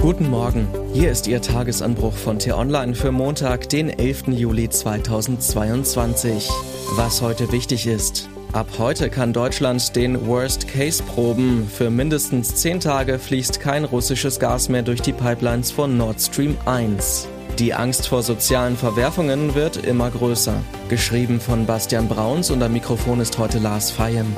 Guten Morgen, hier ist Ihr Tagesanbruch von T-Online für Montag, den 11. Juli 2022. Was heute wichtig ist. Ab heute kann Deutschland den Worst Case proben. Für mindestens 10 Tage fließt kein russisches Gas mehr durch die Pipelines von Nord Stream 1. Die Angst vor sozialen Verwerfungen wird immer größer. Geschrieben von Bastian Brauns und am Mikrofon ist heute Lars Feyen.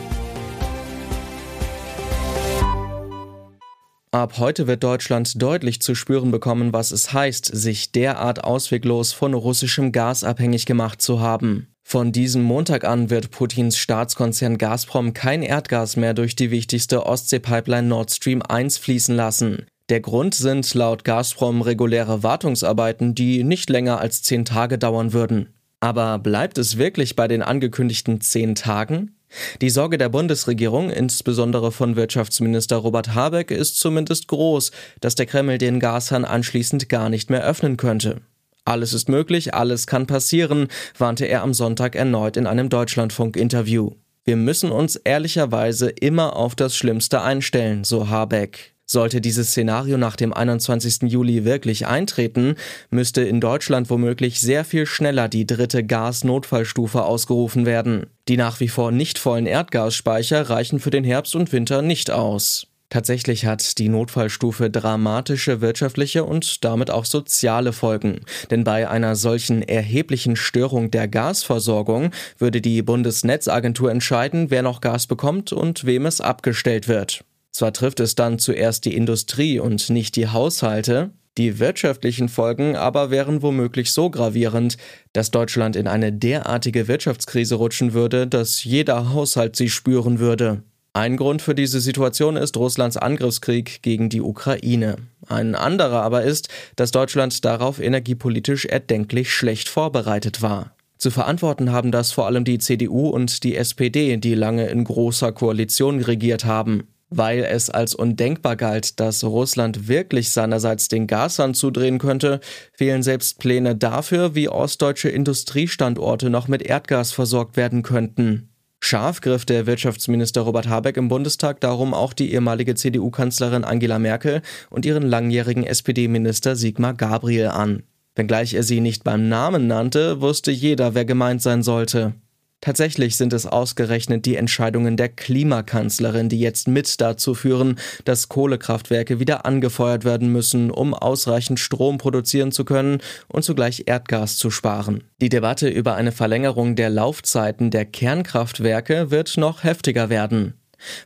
Ab heute wird Deutschland deutlich zu spüren bekommen, was es heißt, sich derart ausweglos von russischem Gas abhängig gemacht zu haben. Von diesem Montag an wird Putins Staatskonzern Gazprom kein Erdgas mehr durch die wichtigste Ostsee-Pipeline Nord Stream 1 fließen lassen. Der Grund sind laut Gazprom reguläre Wartungsarbeiten, die nicht länger als zehn Tage dauern würden. Aber bleibt es wirklich bei den angekündigten zehn Tagen? Die Sorge der Bundesregierung, insbesondere von Wirtschaftsminister Robert Habeck, ist zumindest groß, dass der Kreml den Gashahn anschließend gar nicht mehr öffnen könnte. Alles ist möglich, alles kann passieren, warnte er am Sonntag erneut in einem Deutschlandfunk-Interview. Wir müssen uns ehrlicherweise immer auf das Schlimmste einstellen, so Habeck. Sollte dieses Szenario nach dem 21. Juli wirklich eintreten, müsste in Deutschland womöglich sehr viel schneller die dritte Gasnotfallstufe ausgerufen werden. Die nach wie vor nicht vollen Erdgasspeicher reichen für den Herbst und Winter nicht aus. Tatsächlich hat die Notfallstufe dramatische wirtschaftliche und damit auch soziale Folgen. Denn bei einer solchen erheblichen Störung der Gasversorgung würde die Bundesnetzagentur entscheiden, wer noch Gas bekommt und wem es abgestellt wird. Zwar trifft es dann zuerst die Industrie und nicht die Haushalte, die wirtschaftlichen Folgen aber wären womöglich so gravierend, dass Deutschland in eine derartige Wirtschaftskrise rutschen würde, dass jeder Haushalt sie spüren würde. Ein Grund für diese Situation ist Russlands Angriffskrieg gegen die Ukraine. Ein anderer aber ist, dass Deutschland darauf energiepolitisch erdenklich schlecht vorbereitet war. Zu verantworten haben das vor allem die CDU und die SPD, die lange in großer Koalition regiert haben. Weil es als undenkbar galt, dass Russland wirklich seinerseits den Gashahn zudrehen könnte, fehlen selbst Pläne dafür, wie ostdeutsche Industriestandorte noch mit Erdgas versorgt werden könnten. Scharf griff der Wirtschaftsminister Robert Habeck im Bundestag darum auch die ehemalige CDU-Kanzlerin Angela Merkel und ihren langjährigen SPD-Minister Sigmar Gabriel an. Wenngleich er sie nicht beim Namen nannte, wusste jeder, wer gemeint sein sollte. Tatsächlich sind es ausgerechnet die Entscheidungen der Klimakanzlerin, die jetzt mit dazu führen, dass Kohlekraftwerke wieder angefeuert werden müssen, um ausreichend Strom produzieren zu können und zugleich Erdgas zu sparen. Die Debatte über eine Verlängerung der Laufzeiten der Kernkraftwerke wird noch heftiger werden.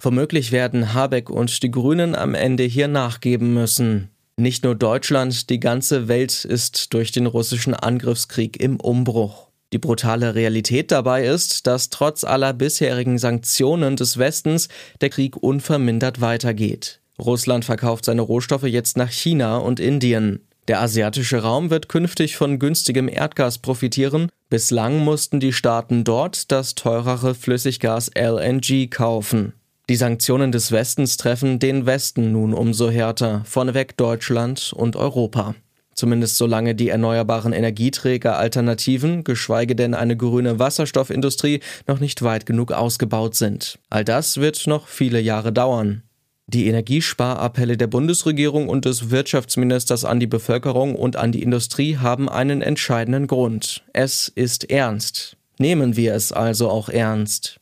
Womöglich werden Habeck und die Grünen am Ende hier nachgeben müssen. Nicht nur Deutschland, die ganze Welt ist durch den russischen Angriffskrieg im Umbruch. Die brutale Realität dabei ist, dass trotz aller bisherigen Sanktionen des Westens der Krieg unvermindert weitergeht. Russland verkauft seine Rohstoffe jetzt nach China und Indien. Der asiatische Raum wird künftig von günstigem Erdgas profitieren. Bislang mussten die Staaten dort das teurere Flüssiggas LNG kaufen. Die Sanktionen des Westens treffen den Westen nun umso härter, vorneweg Deutschland und Europa zumindest solange die erneuerbaren Energieträger Alternativen, geschweige denn eine grüne Wasserstoffindustrie, noch nicht weit genug ausgebaut sind. All das wird noch viele Jahre dauern. Die Energiesparappelle der Bundesregierung und des Wirtschaftsministers an die Bevölkerung und an die Industrie haben einen entscheidenden Grund. Es ist ernst. Nehmen wir es also auch ernst.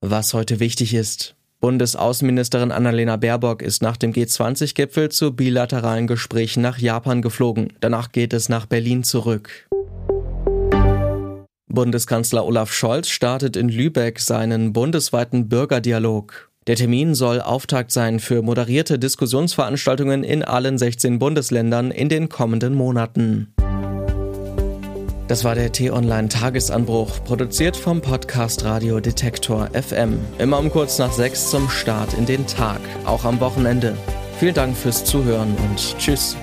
Was heute wichtig ist. Bundesaußenministerin Annalena Baerbock ist nach dem G20-Gipfel zu bilateralen Gesprächen nach Japan geflogen. Danach geht es nach Berlin zurück. Bundeskanzler Olaf Scholz startet in Lübeck seinen bundesweiten Bürgerdialog. Der Termin soll Auftakt sein für moderierte Diskussionsveranstaltungen in allen 16 Bundesländern in den kommenden Monaten. Das war der T-Online Tagesanbruch, produziert vom Podcast Radio Detektor FM. Immer um kurz nach sechs zum Start in den Tag, auch am Wochenende. Vielen Dank fürs Zuhören und Tschüss.